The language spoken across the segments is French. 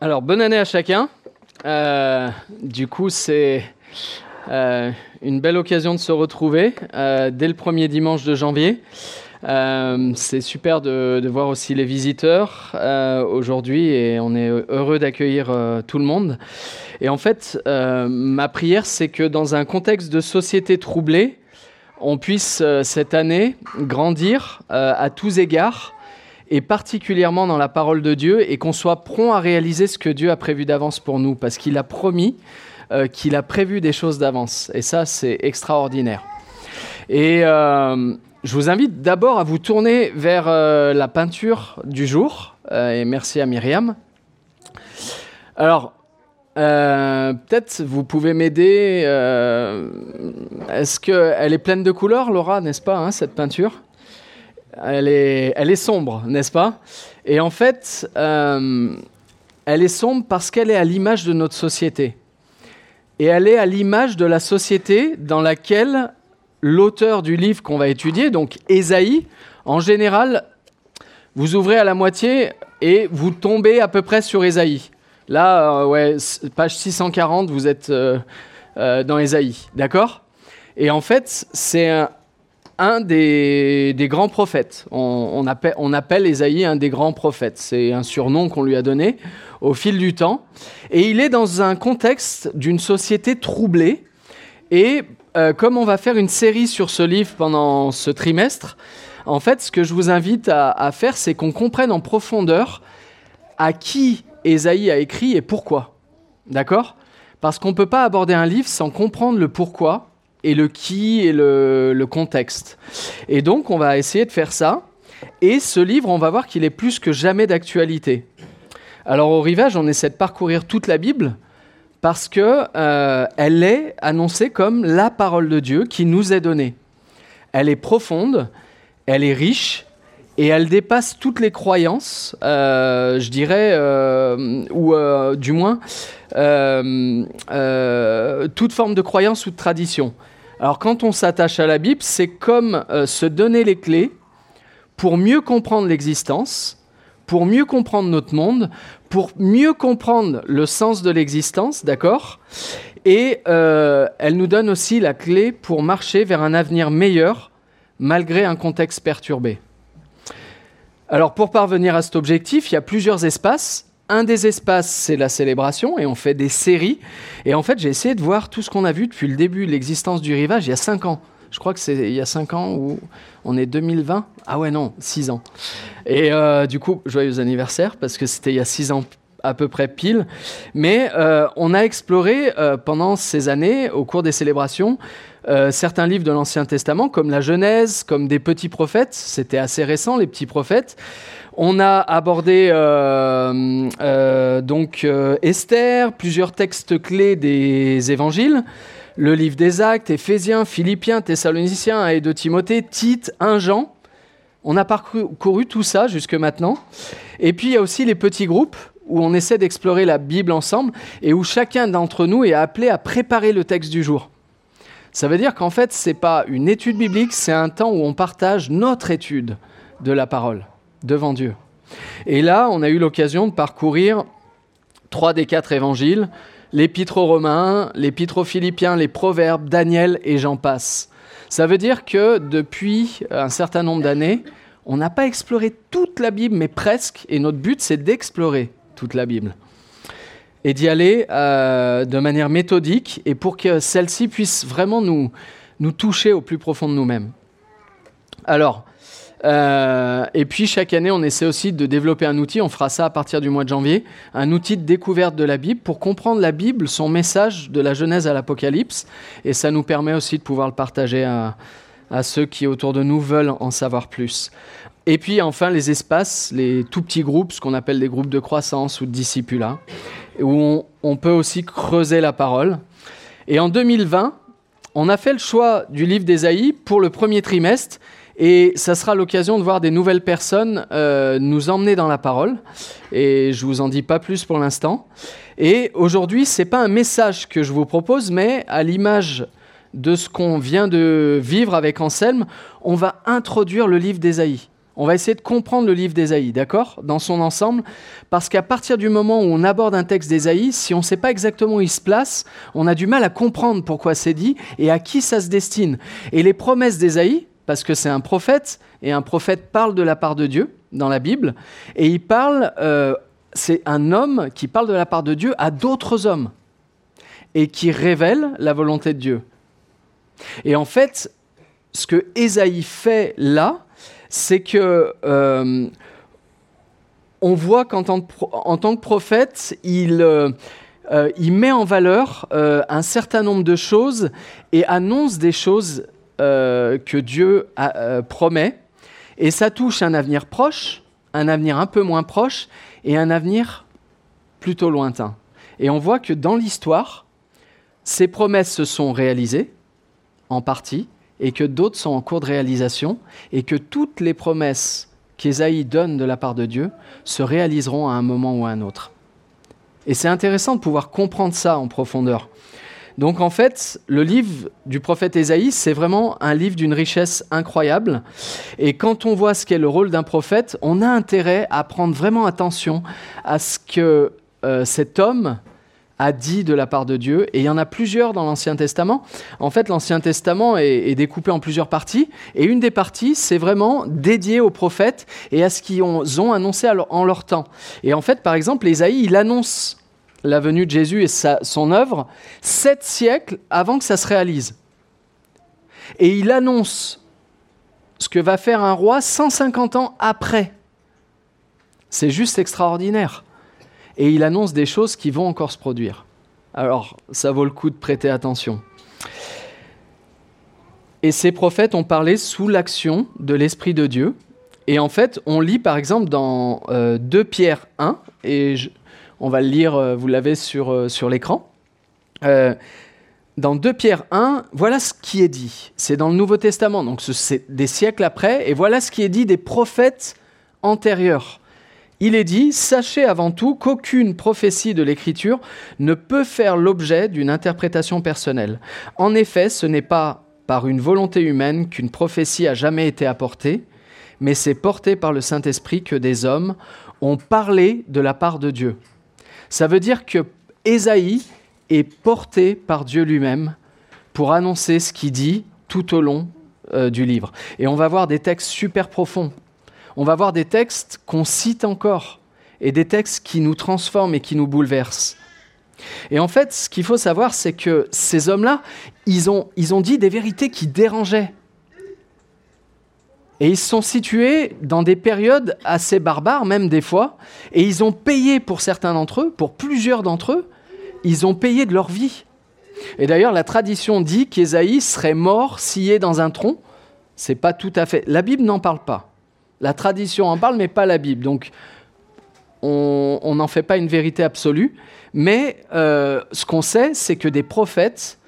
Alors, bonne année à chacun. Euh, du coup, c'est euh, une belle occasion de se retrouver euh, dès le premier dimanche de janvier. c'est super de, de, voir aussi les visiteurs aujourd'hui et on est heureux d'accueillir tout le monde. Et en fait, ma prière, c'est que dans un contexte de société troublée, on puisse cette année grandir à tous égards et particulièrement dans la parole de Dieu, et qu'on soit prompt à réaliser ce que Dieu a prévu d'avance pour nous, parce qu'il a promis euh, qu'il a prévu des choses d'avance. Et ça, c'est extraordinaire. Et euh, je vous invite d'abord à vous tourner vers euh, la peinture du jour, et merci à Myriam. Alors, peut-être vous pouvez m'aider. Est-ce qu'elle est pleine de couleurs, Laura, n'est-ce pas, hein, cette peinture? Elle est, elle est sombre, n'est-ce pas? Et en fait, euh, elle est sombre parce qu'elle est à l'image de notre société. Et elle est à l'image de la société dans laquelle l'auteur du livre qu'on va étudier, donc Ésaïe, en général, vous ouvrez à la moitié et vous tombez à peu près sur Ésaïe. Là, euh, ouais, page 640, vous êtes euh, dans Ésaïe, d'accord? Et en fait, c'est un, un des, grands prophètes. On, appelle, on Ésaïe un des grands prophètes. C'est un surnom qu'on lui a donné au fil du temps. Et il est dans un contexte d'une société troublée. Et euh, comme on va faire une série sur ce livre pendant ce trimestre, en fait, ce que je vous invite à, à faire, c'est qu'on comprenne en profondeur à qui Ésaïe a écrit et pourquoi. D'accord? Parce qu'on ne peut pas aborder un livre sans comprendre le pourquoi et le qui et le, contexte. Et donc, on va essayer de faire ça. Et ce livre, on va voir qu'il est plus que jamais d'actualité. Alors, au rivage, on essaie de parcourir toute la Bible parce qu'elle euh, elle est annoncée comme la parole de Dieu qui nous est donnée. Elle est profonde, elle est riche, et elle dépasse toutes les croyances, euh, je dirais, euh, ou du moins toute forme de croyance ou de tradition. Alors quand on s'attache à la Bible, c'est comme euh, se donner les clés pour mieux comprendre l'existence, pour mieux comprendre notre monde, pour mieux comprendre le sens de l'existence, d'accord? Et euh, elle nous donne aussi la clé pour marcher vers un avenir meilleur malgré un contexte perturbé. Alors pour parvenir à cet objectif, il y a plusieurs espaces un des espaces, c'est la célébration, et on fait des séries. Et en fait, j'ai essayé de voir tout ce qu'on a vu depuis le début de l'existence du rivage, il y a 5 ans. Je crois que c'est il y a 5 ans où on est 2020. Ah ouais, non, 6 ans. Et euh, du coup, joyeux anniversaire, parce que c'était il y a 6 ans à peu près pile. Mais euh, on a exploré euh, pendant ces années, au cours des célébrations, certains livres de l'Ancien Testament, comme la Genèse, comme des petits prophètes. C'était assez récent, les petits prophètes. On a abordé euh, euh, donc euh, Esther, plusieurs textes clés des évangiles, le livre des Actes, Éphésiens, Philippiens, Thessaloniciens et de Timothée, Tite, 1 Jean. On a parcouru tout ça jusque maintenant. Et puis il y a aussi les petits groupes où on essaie d'explorer la Bible ensemble et où chacun d'entre nous est appelé à préparer le texte du jour. Ça veut dire qu'en fait, ce n'est pas une étude biblique, c'est un temps où on partage notre étude de la parole devant Dieu. Et là, on a eu l'occasion de parcourir trois des quatre évangiles, l'épître aux Romains, l'épître aux Philippiens, les Proverbes, Daniel et j'en passe. Ça veut dire que depuis un certain nombre d'années, on n'a pas exploré toute la Bible, mais presque, et notre but, c'est d'explorer toute la Bible. Et d'y aller euh, de manière méthodique, et pour que celle-ci puisse vraiment nous, nous toucher au plus profond de nous-mêmes. Alors, euh, et puis chaque année, on essaie aussi de développer un outil, on fera ça à partir du mois de janvier, un outil de découverte de la Bible pour comprendre la Bible, son message de la Genèse à l'Apocalypse. Et ça nous permet aussi de pouvoir le partager à, ceux qui autour de nous veulent en savoir plus. Et puis enfin les espaces, les tout petits groupes, ce qu'on appelle des groupes de croissance ou de discipulat, où on, on peut aussi creuser la parole. Et en 2020, on a fait le choix du livre d'Ésaïe pour le premier trimestre et ça sera l'occasion de voir des nouvelles personnes euh, nous emmener dans la parole. Et je vous en dis pas plus pour l'instant. Et aujourd'hui, c'est pas un message que je vous propose, mais à l'image de ce qu'on vient de vivre avec Anselme, on va introduire le livre d'Ésaïe. On va essayer de comprendre le livre d'Ésaïe, d'accord? Dans son ensemble, parce qu'à partir du moment où on aborde un texte d'Ésaïe, si on ne sait pas exactement où il se place, on a du mal à comprendre pourquoi c'est dit et à qui ça se destine. Et les promesses d'Ésaïe, parce que c'est un prophète, et un prophète parle de la part de Dieu dans la Bible, et il parle, euh, c'est un homme qui parle de la part de Dieu à d'autres hommes, et qui révèle la volonté de Dieu. Et en fait, ce que Ésaïe fait là, c'est que euh, on voit qu'en tant, que prophète, il, euh, il met en valeur un certain nombre de choses et annonce des choses que Dieu promet. Et ça touche un avenir proche, un avenir un peu moins proche et un avenir plutôt lointain. Et on voit que dans l'histoire, ces promesses se sont réalisées, en partie, et que d'autres sont en cours de réalisation, et que toutes les promesses qu'Ésaïe donne de la part de Dieu se réaliseront à un moment ou à un autre. Et c'est intéressant de pouvoir comprendre ça en profondeur. Donc en fait, le livre du prophète Ésaïe, c'est vraiment un livre d'une richesse incroyable. Et quand on voit ce qu'est le rôle d'un prophète, on a intérêt à prendre vraiment attention à ce que euh, cet homme a dit de la part de Dieu. Et il y en a plusieurs dans l'Ancien Testament. En fait, l'Ancien Testament est, découpé en plusieurs parties. Et une des parties, c'est vraiment dédié aux prophètes et à ce qu'ils ont, annoncé en leur temps. Et en fait, par exemple, Ésaïe, il annonce la venue de Jésus et son œuvre sept siècles avant que ça se réalise. Et il annonce ce que va faire un roi 150 ans après. C'est juste extraordinaire et il annonce des choses qui vont encore se produire. Alors, ça vaut le coup de prêter attention. Et ces prophètes ont parlé sous l'action de l'Esprit de Dieu. Et en fait, on lit par exemple dans 2 euh, Pierre 1, et on va le lire, euh, vous l'avez sur, euh, sur l'écran. dans 2 Pierre 1, voilà ce qui est dit. C'est dans le Nouveau Testament, donc c'est des siècles après, et voilà ce qui est dit des prophètes antérieurs il est dit, sachez avant tout qu'aucune prophétie de l'Écriture ne peut faire l'objet d'une interprétation personnelle. En effet, ce n'est pas par une volonté humaine qu'une prophétie a jamais été apportée, mais c'est porté par le Saint-Esprit que des hommes ont parlé de la part de Dieu. Ça veut dire que Ésaïe est porté par Dieu lui-même pour annoncer ce qu'il dit tout au long euh, du livre. Et on va voir des textes super profonds on va voir des textes qu'on cite encore et des textes qui nous transforment et qui nous bouleversent. Et en fait, ce qu'il faut savoir, c'est que ces hommes-là, ils ils ont dit des vérités qui dérangeaient. Et ils se sont situés dans des périodes assez barbares, même des fois, et ils ont payé pour certains d'entre eux, pour plusieurs d'entre eux, ils ont payé de leur vie. Et d'ailleurs, la tradition dit qu'Ésaïe serait mort scié dans un tronc. C'est pas tout à fait. La Bible n'en parle pas. La tradition en parle, mais pas la Bible. Donc, on n'en fait pas une vérité absolue. Mais euh, ce qu'on sait, c'est que des prophètes,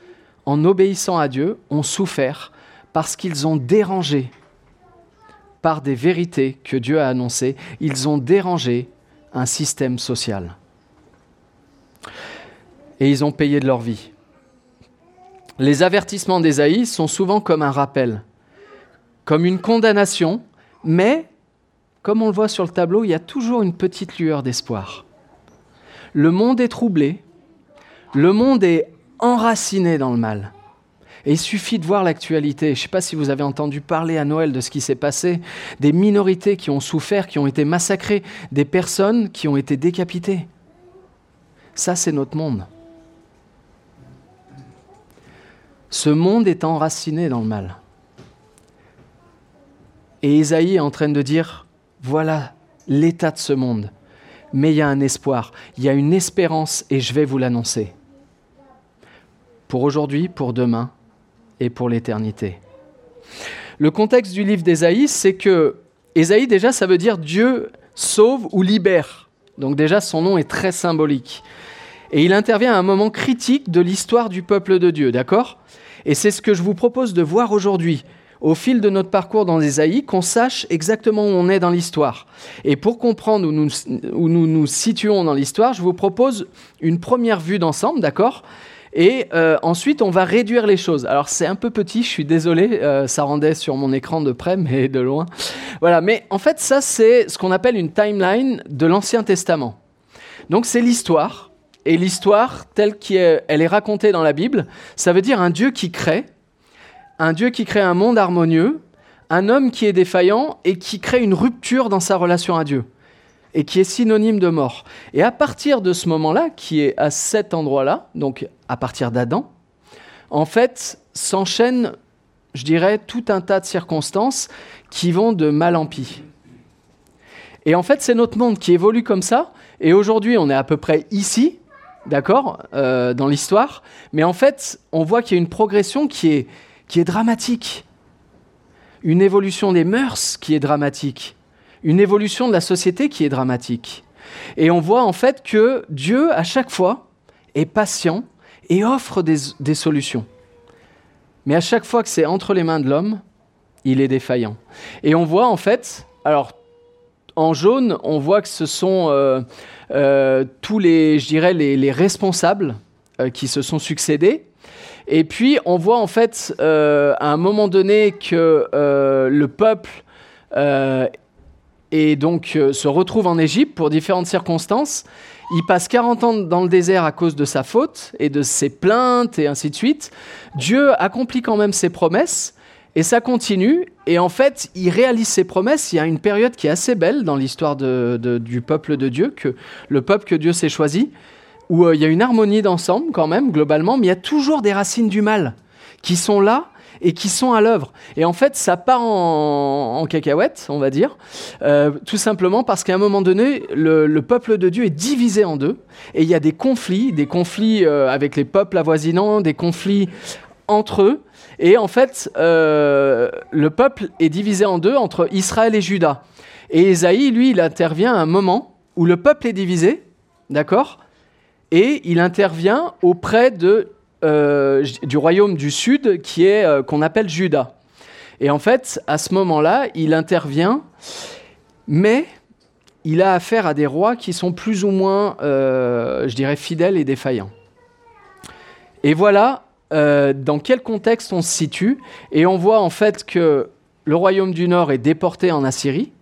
en obéissant à Dieu, ont souffert parce qu'ils ont dérangé par des vérités que Dieu a annoncées. Ils ont dérangé un système social. Et ils ont payé de leur vie. Les avertissements d'Ésaïe sont souvent comme un rappel, comme une condamnation mais, comme on le voit sur le tableau, il y a toujours une petite lueur d'espoir. Le monde est troublé, le monde est enraciné dans le mal. Et il suffit de voir l'actualité. Je ne sais pas si vous avez entendu parler à Noël de ce qui s'est passé, des minorités qui ont souffert, qui ont été massacrées, des personnes qui ont été décapitées. Ça, c'est notre monde. Ce monde est enraciné dans le mal. Et Isaïe est en train de dire, voilà l'état de ce monde. Mais il y a un espoir, il y a une espérance et je vais vous l'annoncer. Pour aujourd'hui, pour demain et pour l'éternité. Le contexte du livre d'Ésaïe, c'est que Ésaïe, déjà, ça veut dire Dieu sauve ou libère. Donc déjà, son nom est très symbolique. Et il intervient à un moment critique de l'histoire du peuple de Dieu, d'accord? Et c'est ce que je vous propose de voir aujourd'hui au fil de notre parcours dans Ésaïe qu'on sache exactement où on est dans l'histoire. Et pour comprendre où nous, nous nous situons dans l'histoire, je vous propose une première vue d'ensemble, d'accord? Et euh, ensuite, on va réduire les choses. Alors, c'est un peu petit, je suis désolé, euh, ça rendait sur mon écran de près, mais de loin. Voilà, mais en fait, ça, c'est ce qu'on appelle une timeline de l'Ancien Testament. Donc, c'est l'histoire. Et l'histoire, telle qu'elle est racontée dans la Bible, ça veut dire un Dieu qui crée, un Dieu qui crée un monde harmonieux, un homme qui est défaillant et qui crée une rupture dans sa relation à Dieu et qui est synonyme de mort. Et à partir de ce moment-là, qui est à cet endroit-là, donc à partir d'Adam, en fait, s'enchaînent, je dirais, tout un tas de circonstances qui vont de mal en pis. Et en fait, c'est notre monde qui évolue comme ça. Et aujourd'hui, on est à peu près ici, d'accord, euh, dans l'histoire. Mais en fait, on voit qu'il y a une progression qui est, qui est dramatique. Une évolution des mœurs qui est dramatique une évolution de la société qui est dramatique. Et on voit en fait que Dieu, à chaque fois, est patient et offre des, solutions. Mais à chaque fois que c'est entre les mains de l'homme, il est défaillant. Et on voit en fait, alors en jaune, on voit que ce sont euh, euh, tous les, je dirais, les, responsables euh, qui se sont succédés. Et puis on voit en fait à un moment donné que le peuple et donc euh, se retrouve en Égypte pour différentes circonstances. Il passe 40 ans dans le désert à cause de sa faute et de ses plaintes et ainsi de suite. Dieu accomplit quand même ses promesses et ça continue. Et en fait, il réalise ses promesses. Il y a une période qui est assez belle dans l'histoire du peuple de Dieu, que le peuple que Dieu s'est choisi, où euh, il y a une harmonie d'ensemble quand même, globalement, mais il y a toujours des racines du mal qui sont là et qui sont à l'œuvre. Et en fait, ça part en, cacahuète, on va dire, euh, tout simplement parce qu'à un moment donné, le, peuple de Dieu est divisé en deux, et il y a des conflits, des conflits euh, avec les peuples avoisinants, des conflits entre eux, et en fait, euh, le peuple est divisé en deux entre Israël et Juda. Et Ésaïe, lui, il intervient à un moment où le peuple est divisé, d'accord Et il intervient auprès de euh, du royaume du sud qui est euh, qu'on appelle Juda. Et en fait, à ce moment-là, il intervient, mais il a affaire à des rois qui sont plus ou moins, euh, je dirais, fidèles et défaillants. Et voilà dans quel contexte on se situe. Et on voit en fait que le royaume du nord est déporté en Assyrie.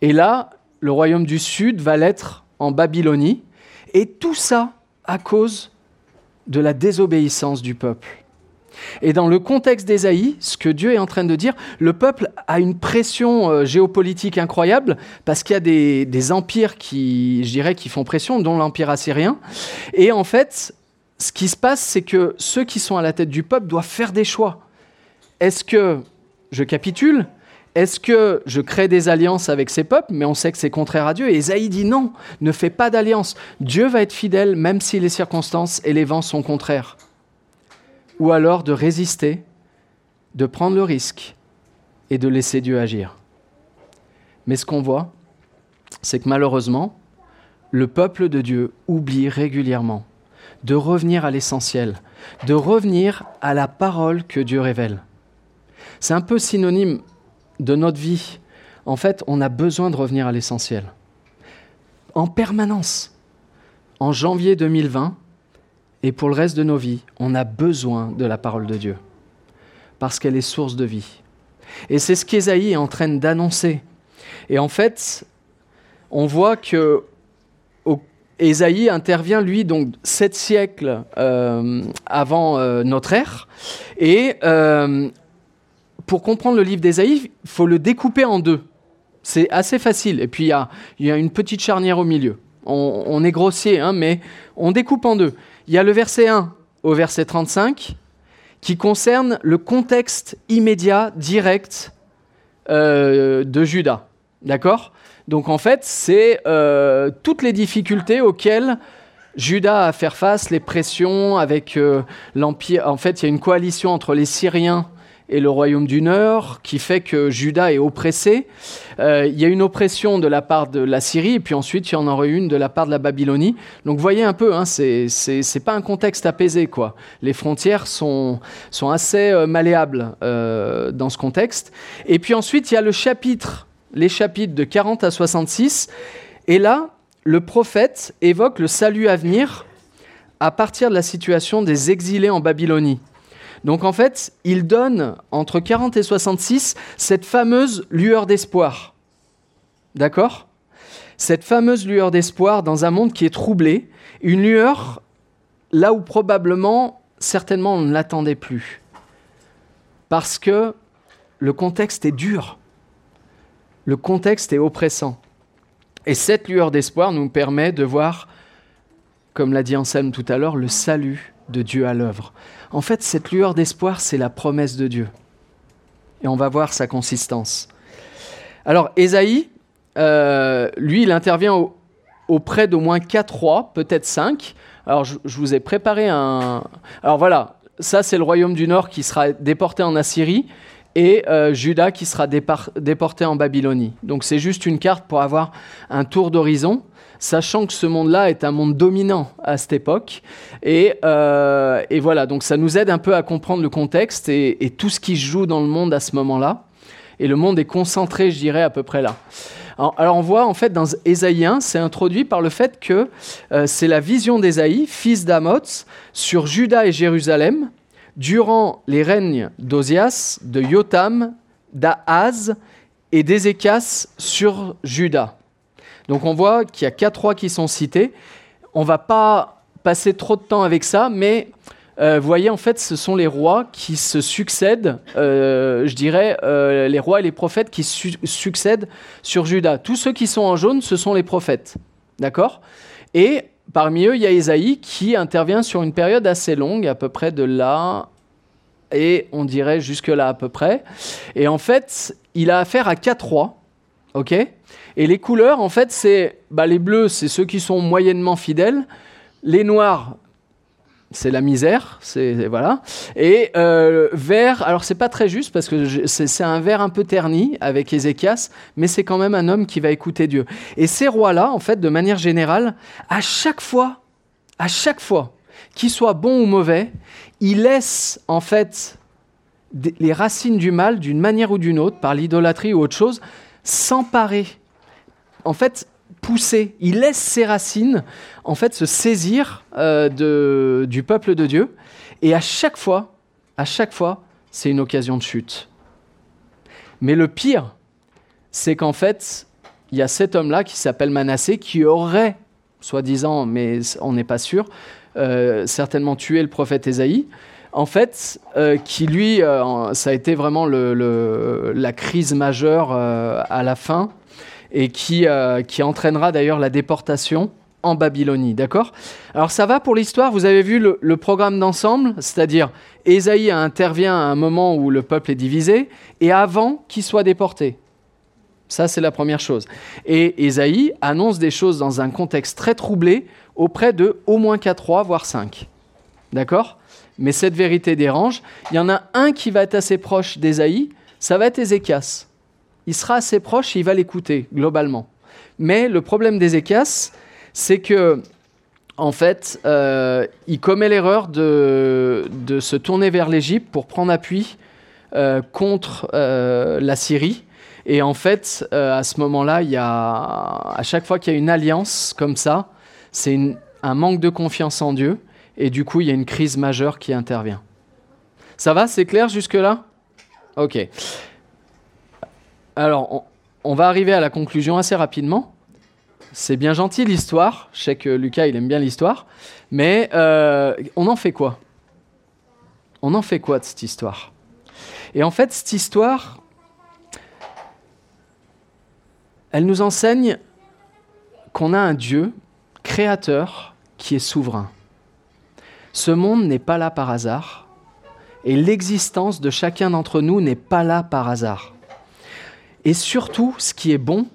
Et là, le royaume du sud va l'être en Babylonie. Et tout ça à cause de la désobéissance du peuple. Et dans le contexte d'Ésaïe, ce que Dieu est en train de dire, le peuple a une pression euh, géopolitique incroyable parce qu'il y a des, empires qui, je dirais, qui font pression, dont l'empire assyrien. Et en fait, ce qui se passe, c'est que ceux qui sont à la tête du peuple doivent faire des choix. Est-ce que je capitule est-ce que je crée des alliances avec ces peuples, mais on sait que c'est contraire à Dieu Et Esaïe dit non, ne fais pas d'alliance. Dieu va être fidèle même si les circonstances et les vents sont contraires. Ou alors de résister, de prendre le risque et de laisser Dieu agir. Mais ce qu'on voit, c'est que malheureusement, le peuple de Dieu oublie régulièrement de revenir à l'essentiel, de revenir à la parole que Dieu révèle. C'est un peu synonyme de notre vie, en fait, on a besoin de revenir à l'essentiel. En permanence. En janvier 2020 et pour le reste de nos vies, on a besoin de la parole de Dieu. Parce qu'elle est source de vie. Et c'est ce qu'Ésaïe est en train d'annoncer. Et en fait, on voit que Ésaïe intervient, lui, donc sept siècles euh, avant euh, notre ère. Et euh, pour comprendre le livre d'Ésaïe, il faut le découper en deux. C'est assez facile. Et puis, il y a, une petite charnière au milieu. On, est grossier, hein, mais on découpe en deux. Il y a le verset 1 au verset 35 qui concerne le contexte immédiat, direct euh, de Judas. D'accord? Donc, en fait, c'est euh, toutes les difficultés auxquelles Judas a à faire face, les pressions avec euh, l'Empire. En fait, il y a une coalition entre les Syriens et le royaume du Nord, qui fait que Juda est oppressé. Euh, il y a une oppression de la part de la Syrie, et puis ensuite il y en aura une de la part de la Babylonie. Donc voyez un peu, hein, c'est pas un contexte apaisé. quoi. Les frontières sont, sont assez euh, malléables euh, dans ce contexte. Et puis ensuite il y a le chapitre, les chapitres de 40 à 66, et là, le prophète évoque le salut à venir à partir de la situation des exilés en Babylonie. Donc en fait, il donne entre 40 et 66 cette fameuse lueur d'espoir. D'accord? Cette fameuse lueur d'espoir dans un monde qui est troublé, une lueur là où probablement, certainement, on ne l'attendait plus. Parce que le contexte est dur. Le contexte est oppressant. Et cette lueur d'espoir nous permet de voir, comme l'a dit Anselme tout à l'heure, le salut de Dieu à l'œuvre. En fait, cette lueur d'espoir, c'est la promesse de Dieu. Et on va voir sa consistance. Alors, Ésaïe, euh, lui, il intervient auprès d'au moins quatre rois, peut-être cinq. Alors, je, vous ai préparé un. Alors voilà, ça, c'est le royaume du Nord qui sera déporté en Assyrie et euh, Judas qui sera déporté en Babylonie. Donc, c'est juste une carte pour avoir un tour d'horizon sachant que ce monde-là est un monde dominant à cette époque. Et, euh, voilà, donc ça nous aide un peu à comprendre le contexte et, tout ce qui se joue dans le monde à ce moment-là. Et le monde est concentré, je dirais, à peu près là. Alors, on voit en fait dans Ésaïe 1, c'est introduit par le fait que euh, c'est la vision d'Ésaïe, fils d'Amoz, sur Juda et Jérusalem, durant les règnes d'Ozias, de Yotam, d'Ahaz et d'Ézéchias sur Juda. Donc on voit qu'il y a quatre rois qui sont cités. On va pas passer trop de temps avec ça, mais euh, vous voyez, en fait, ce sont les rois qui se succèdent, euh, je dirais, euh, les rois et les prophètes qui succèdent sur Judas. Tous ceux qui sont en jaune, ce sont les prophètes. D'accord? Et parmi eux, il y a Ésaïe qui intervient sur une période assez longue, à peu près de là et on dirait jusque là à peu près. Et en fait, il a affaire à quatre rois, ok? Et les couleurs, en fait, c'est bah, les bleus, c'est ceux qui sont moyennement fidèles. Les noirs, c'est la misère, c'est voilà. Et euh, vert, alors c'est pas très juste parce que c'est un vert un peu terni avec Ézéchias, mais c'est quand même un homme qui va écouter Dieu. Et ces rois-là, en fait, de manière générale, à chaque fois, à chaque fois, qu'ils soient bons ou mauvais, ils laissent en fait les racines du mal, d'une manière ou d'une autre, par l'idolâtrie ou autre chose, s'emparer en fait, pousser, il laisse ses racines en fait se saisir euh, du peuple de Dieu. Et à chaque fois, à chaque fois, c'est une occasion de chute. Mais le pire, c'est qu'en fait, il y a cet homme-là qui s'appelle Manassé qui aurait, soi-disant, mais on n'est pas sûr, euh, certainement tué le prophète Ésaïe. En fait, euh, qui lui, ça a été vraiment la crise majeure à la fin et qui, euh, qui entraînera d'ailleurs la déportation en Babylonie. D'accord? Alors ça va pour l'histoire, vous avez vu le, programme d'ensemble, c'est-à-dire Ésaïe intervient à un moment où le peuple est divisé et avant qu'il soit déporté. Ça, c'est la première chose. Et Ésaïe annonce des choses dans un contexte très troublé auprès de au moins 4 rois, voire 5. D'accord? Mais cette vérité dérange. Il y en a un qui va être assez proche d'Ésaïe, ça va être Ézéchias il sera assez proche et il va l'écouter globalement. Mais le problème d'Ézéchias, c'est que en fait, euh, il commet l'erreur de, se tourner vers l'Égypte pour prendre appui euh, contre euh, la Syrie. Et en fait, à ce moment-là, il y a, à chaque fois qu'il y a une alliance comme ça, c'est un manque de confiance en Dieu. Et du coup, il y a une crise majeure qui intervient. Ça va C'est clair jusque-là? Ok. Alors, on, va arriver à la conclusion assez rapidement. C'est bien gentil l'histoire. Je sais que Lucas, il aime bien l'histoire. Mais euh, on en fait quoi? On en fait quoi de cette histoire? Et en fait, cette histoire, elle nous enseigne qu'on a un Dieu créateur qui est souverain. Ce monde n'est pas là par hasard. Et l'existence de chacun d'entre nous n'est pas là par hasard. Et surtout, ce qui est bon,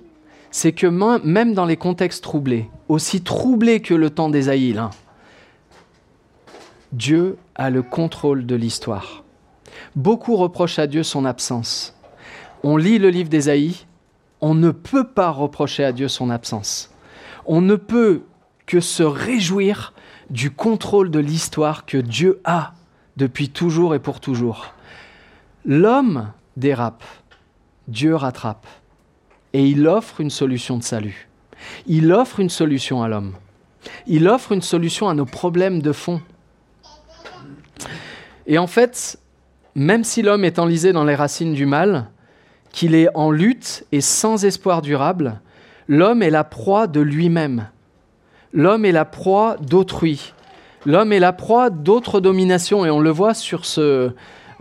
c'est que même dans les contextes troublés, aussi troublés que le temps d'Ésaïe, hein, Dieu a le contrôle de l'histoire. Beaucoup reprochent à Dieu son absence. On lit le livre d'Ésaïe, on ne peut pas reprocher à Dieu son absence. On ne peut que se réjouir du contrôle de l'histoire que Dieu a depuis toujours et pour toujours. L'homme dérape, Dieu rattrape et il offre une solution de salut. Il offre une solution à l'homme. Il offre une solution à nos problèmes de fond. Et en fait, même si l'homme est enlisé dans les racines du mal, qu'il est en lutte et sans espoir durable, l'homme est la proie de lui-même. L'homme est la proie d'autrui. L'homme est la proie d'autres dominations. Et on le voit sur ce,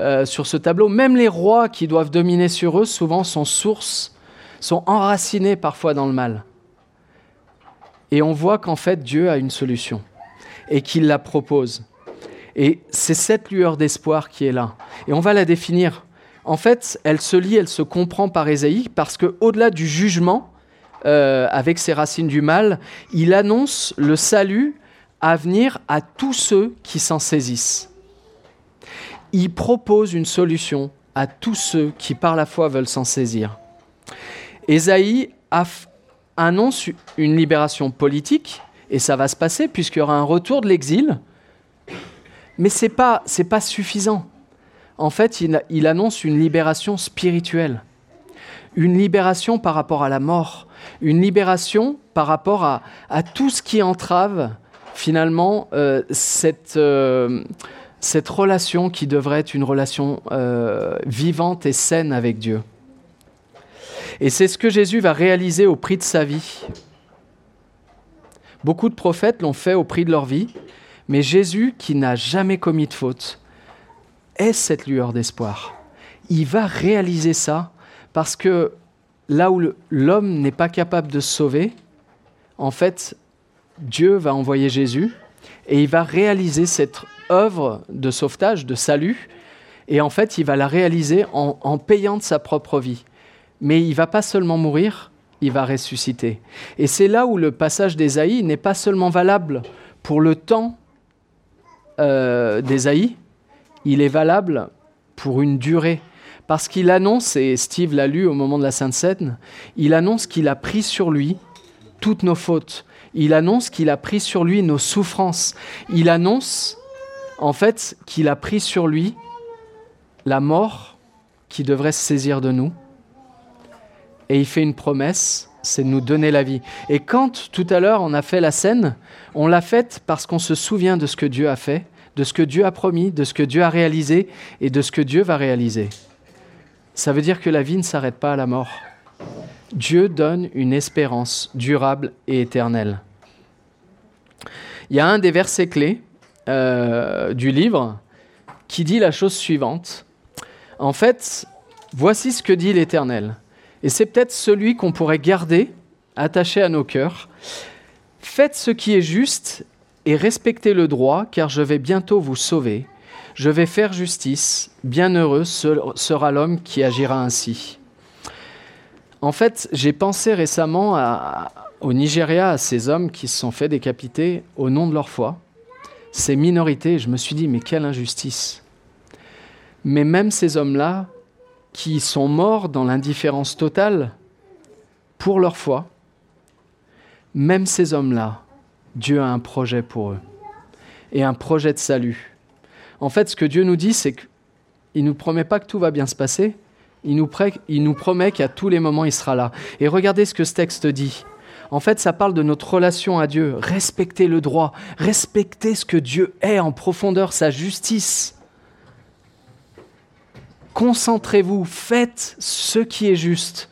euh, sur ce tableau. Même les rois qui doivent dominer sur eux, souvent, sont sources, sont enracinés parfois dans le mal. Et on voit qu'en fait, Dieu a une solution et qu'il la propose. Et c'est cette lueur d'espoir qui est là. Et on va la définir en fait, elle se lit, elle se comprend par Ésaïe, parce qu'au-delà du jugement, euh, avec ses racines du mal, il annonce le salut à venir à tous ceux qui s'en saisissent. Il propose une solution à tous ceux qui par la foi veulent s'en saisir. Ésaïe annonce une libération politique, et ça va se passer puisqu'il y aura un retour de l'exil, mais ce n'est pas, pas suffisant en fait, il, annonce une libération spirituelle, une libération par rapport à la mort, une libération par rapport à, tout ce qui entrave finalement euh, euh, cette, relation qui devrait être une relation euh, vivante et saine avec Dieu. Et c'est ce que Jésus va réaliser au prix de sa vie. Beaucoup de prophètes l'ont fait au prix de leur vie, mais Jésus, qui n'a jamais commis de faute, est cette lueur d'espoir. Il va réaliser ça parce que là où l'homme n'est pas capable de se sauver, en fait, Dieu va envoyer Jésus et il va réaliser cette œuvre de sauvetage, de salut, et en fait, il va la réaliser en, payant de sa propre vie. Mais il va pas seulement mourir, il va ressusciter. Et c'est là où le passage d'Ésaïe n'est pas seulement valable pour le temps euh, d'Ésaïe, il est valable pour une durée. Parce qu'il annonce, et Steve l'a lu au moment de la Sainte Seine, il annonce qu'il a pris sur lui toutes nos fautes. Il annonce qu'il a pris sur lui nos souffrances. Il annonce, en fait, qu'il a pris sur lui la mort qui devrait se saisir de nous. Et il fait une promesse, c'est de nous donner la vie. Et quand tout à l'heure on a fait la scène, on l'a faite parce qu'on se souvient de ce que Dieu a fait de ce que Dieu a promis, de ce que Dieu a réalisé et de ce que Dieu va réaliser. Ça veut dire que la vie ne s'arrête pas à la mort. Dieu donne une espérance durable et éternelle. Il y a un des versets clés euh, du livre qui dit la chose suivante. En fait, voici ce que dit l'Éternel. Et c'est peut-être celui qu'on pourrait garder attaché à nos cœurs. Faites ce qui est juste et respectez le droit, car je vais bientôt vous sauver. Je vais faire justice. Bienheureux sera l'homme qui agira ainsi. En fait, j'ai pensé récemment au Nigeria, à ces hommes qui se sont fait décapiter au nom de leur foi, ces minorités. Je me suis dit, mais quelle injustice. Mais même ces hommes-là, qui sont morts dans l'indifférence totale pour leur foi, même ces hommes-là Dieu a un projet pour eux et un projet de salut. En fait, ce que Dieu nous dit, c'est qu'il ne nous promet pas que tout va bien se passer, il nous, promet qu'à tous les moments, il sera là. Et regardez ce que ce texte dit. En fait, ça parle de notre relation à Dieu. Respectez le droit, respectez ce que Dieu est en profondeur, sa justice. Concentrez-vous, faites ce qui est juste.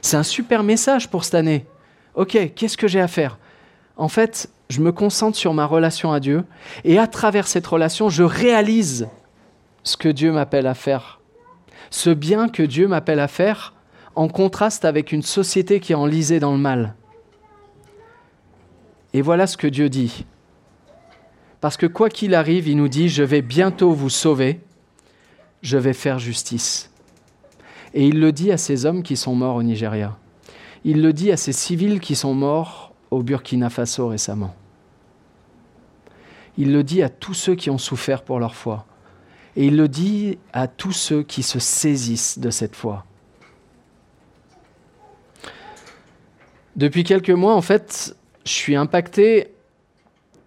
C'est un super message pour cette année. Ok, qu'est-ce que j'ai à faire? En fait, je me concentre sur ma relation à Dieu et à travers cette relation, je réalise ce que Dieu m'appelle à faire. Ce bien que Dieu m'appelle à faire en contraste avec une société qui est enlisée dans le mal. Et voilà ce que Dieu dit. Parce que quoi qu'il arrive, il nous dit, je vais bientôt vous sauver, je vais faire justice. Et il le dit à ces hommes qui sont morts au Nigeria. Il le dit à ces civils qui sont morts au Burkina Faso récemment. Il le dit à tous ceux qui ont souffert pour leur foi. Et il le dit à tous ceux qui se saisissent de cette foi. Depuis quelques mois, en fait, je suis impacté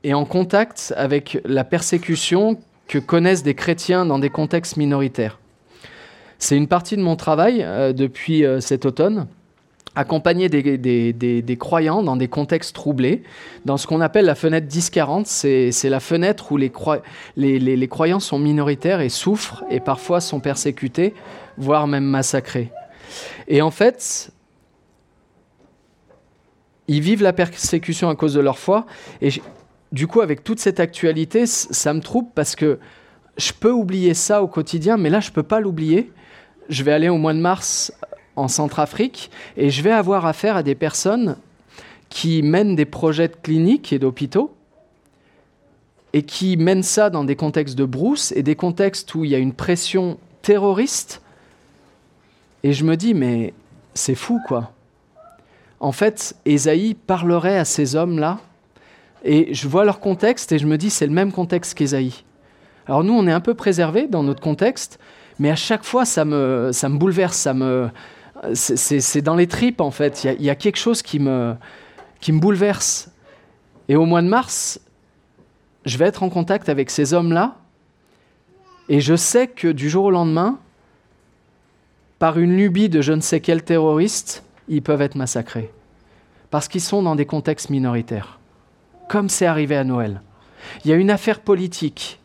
et en contact avec la persécution que connaissent des chrétiens dans des contextes minoritaires. C'est une partie de mon travail euh, depuis euh, cet automne accompagner des, croyants dans des contextes troublés, dans ce qu'on appelle la fenêtre 10-40. C'est la fenêtre où les, les, croyants sont minoritaires et souffrent et parfois sont persécutés, voire même massacrés. Et en fait, ils vivent la persécution à cause de leur foi. Et du coup, avec toute cette actualité, ça me trouble parce que je peux oublier ça au quotidien, mais là, je ne peux pas l'oublier. Je vais aller au mois de mars en Centrafrique et je vais avoir affaire à des personnes qui mènent des projets de cliniques et d'hôpitaux et qui mènent ça dans des contextes de brousse et des contextes où il y a une pression terroriste. Et je me dis, mais c'est fou quoi. En fait, Ésaïe parlerait à ces hommes-là et je vois leur contexte et je me dis, c'est le même contexte qu'Ésaïe. Alors nous, on est un peu préservés dans notre contexte, mais à chaque fois, ça me, ça me bouleverse, ça me, c'est dans les tripes en fait. Il y, a quelque chose qui me, qui me bouleverse. Et au mois de mars, je vais être en contact avec ces hommes-là, et je sais que du jour au lendemain, par une lubie de je ne sais quel terroriste, ils peuvent être massacrés. Parce qu'ils sont dans des contextes minoritaires. Comme c'est arrivé à Noël. Il y a une affaire politique.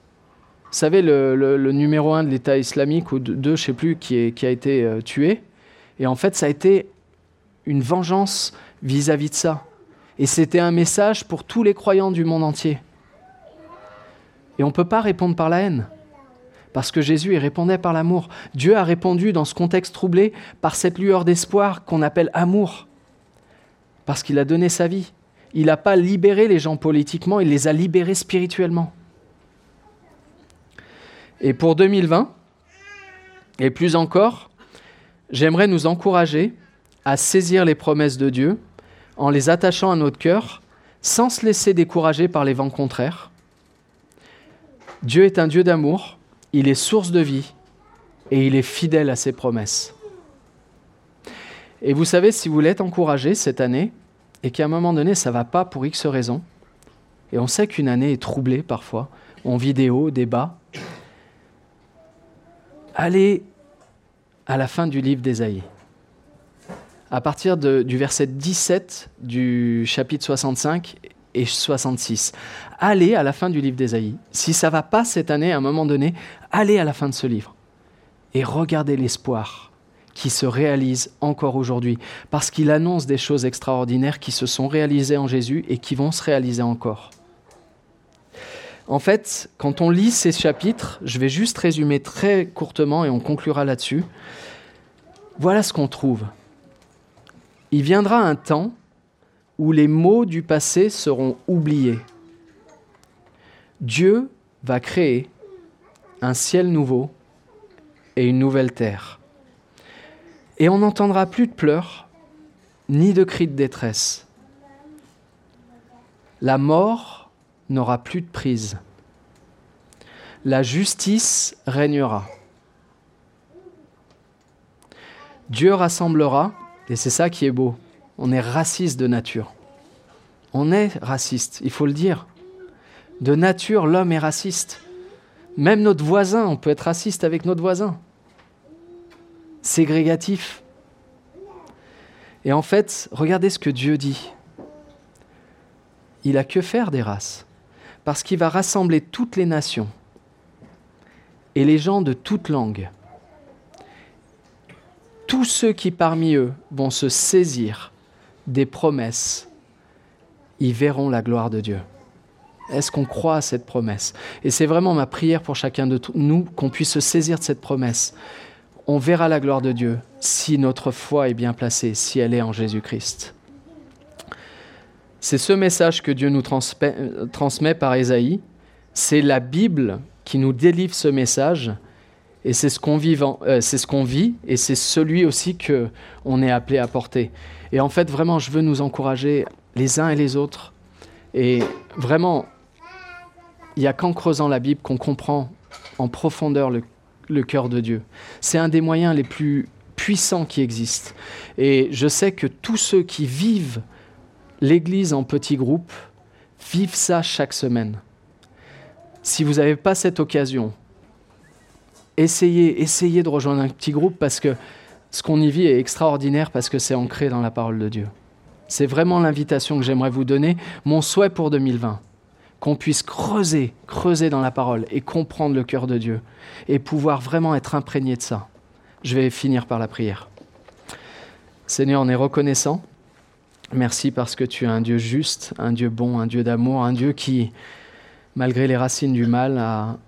Vous savez, le, numéro un de l'État islamique, ou deux, je ne sais plus, qui, a été euh, tué. Et en fait, ça a été une vengeance vis-à-vis de ça. Et c'était un message pour tous les croyants du monde entier. Et on ne peut pas répondre par la haine. Parce que Jésus, il répondait par l'amour. Dieu a répondu dans ce contexte troublé par cette lueur d'espoir qu'on appelle amour. Parce qu'il a donné sa vie. Il n'a pas libéré les gens politiquement, il les a libérés spirituellement. Et pour 2020, et plus encore, j'aimerais nous encourager à saisir les promesses de Dieu en les attachant à notre cœur sans se laisser décourager par les vents contraires. Dieu est un Dieu d'amour, il est source de vie et il est fidèle à ses promesses. Et vous savez, si vous être encouragé cette année et qu'à un moment donné ça ne va pas pour X raisons, et on sait qu'une année est troublée parfois, on vit des hauts, des bas, allez à la fin du livre d'Ésaïe. À partir du verset 17 du chapitre 65 et 66. Allez à la fin du livre d'Ésaïe. Si ça va pas cette année, à un moment donné, allez à la fin de ce livre et regardez l'espoir qui se réalise encore aujourd'hui, parce qu'il annonce des choses extraordinaires qui se sont réalisées en Jésus et qui vont se réaliser encore. En fait, quand on lit ces chapitres, je vais juste résumer très courtement et on conclura là-dessus. Voilà ce qu'on trouve. Il viendra un temps où les mots du passé seront oubliés. Dieu va créer un ciel nouveau et une nouvelle terre. Et on n'entendra plus de pleurs, ni de cris de détresse. La mort n'aura plus de prise. La justice régnera. Dieu rassemblera, et c'est ça qui est beau, on est raciste de nature. On est raciste, il faut le dire. De nature, l'homme est raciste. Même notre voisin, on peut être raciste avec notre voisin. Ségrégatif. Et en fait, regardez ce que Dieu dit. Il a que faire des races parce qu'il va rassembler toutes les nations et les gens de toutes langues. Tous ceux qui parmi eux vont se saisir des promesses, ils verront la gloire de Dieu. Est-ce qu'on croit à cette promesse? Et c'est vraiment ma prière pour chacun de nous qu'on puisse se saisir de cette promesse. On verra la gloire de Dieu si notre foi est bien placée, si elle est en Jésus-Christ. C'est ce message que Dieu nous transmet par Ésaïe. C'est la Bible qui nous délivre ce message. Et c'est ce qu'on euh, c'est ce qu'on vit, et c'est celui aussi que on est appelé à porter. Et en fait, vraiment, je veux nous encourager les uns et les autres. Et vraiment, il n'y a qu'en creusant la Bible qu'on comprend en profondeur le, le cœur de Dieu. C'est un des moyens les plus puissants qui existent. Et je sais que tous ceux qui vivent l'Église en petits groupes, vive ça chaque semaine. Si vous n'avez pas cette occasion, essayez, essayez de rejoindre un petit groupe parce que ce qu'on y vit est extraordinaire parce que c'est ancré dans la parole de Dieu. C'est vraiment l'invitation que j'aimerais vous donner, mon souhait pour 2020, qu'on puisse creuser, creuser dans la parole et comprendre le cœur de Dieu et pouvoir vraiment être imprégné de ça. Je vais finir par la prière. Seigneur, on est reconnaissant. Merci parce que tu es un Dieu juste, un Dieu bon, un Dieu d'amour, un Dieu qui, malgré les racines du mal, a,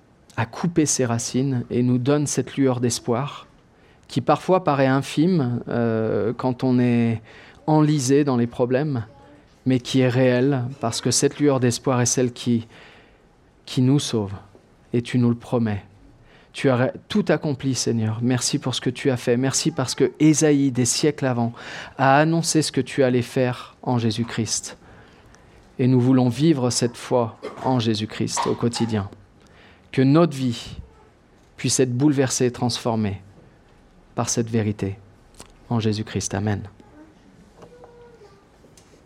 coupé ses racines et nous donne cette lueur d'espoir qui parfois paraît infime euh, quand on est enlisé dans les problèmes, mais qui est réelle parce que cette lueur d'espoir est celle qui, qui nous sauve et tu nous le promets. Tu as tout accompli, Seigneur. Merci pour ce que tu as fait. Merci parce que Ésaïe, des siècles avant, a annoncé ce que tu allais faire en Jésus-Christ. Et nous voulons vivre cette foi en Jésus-Christ au quotidien. Que notre vie puisse être bouleversée et transformée par cette vérité. En Jésus-Christ. Amen.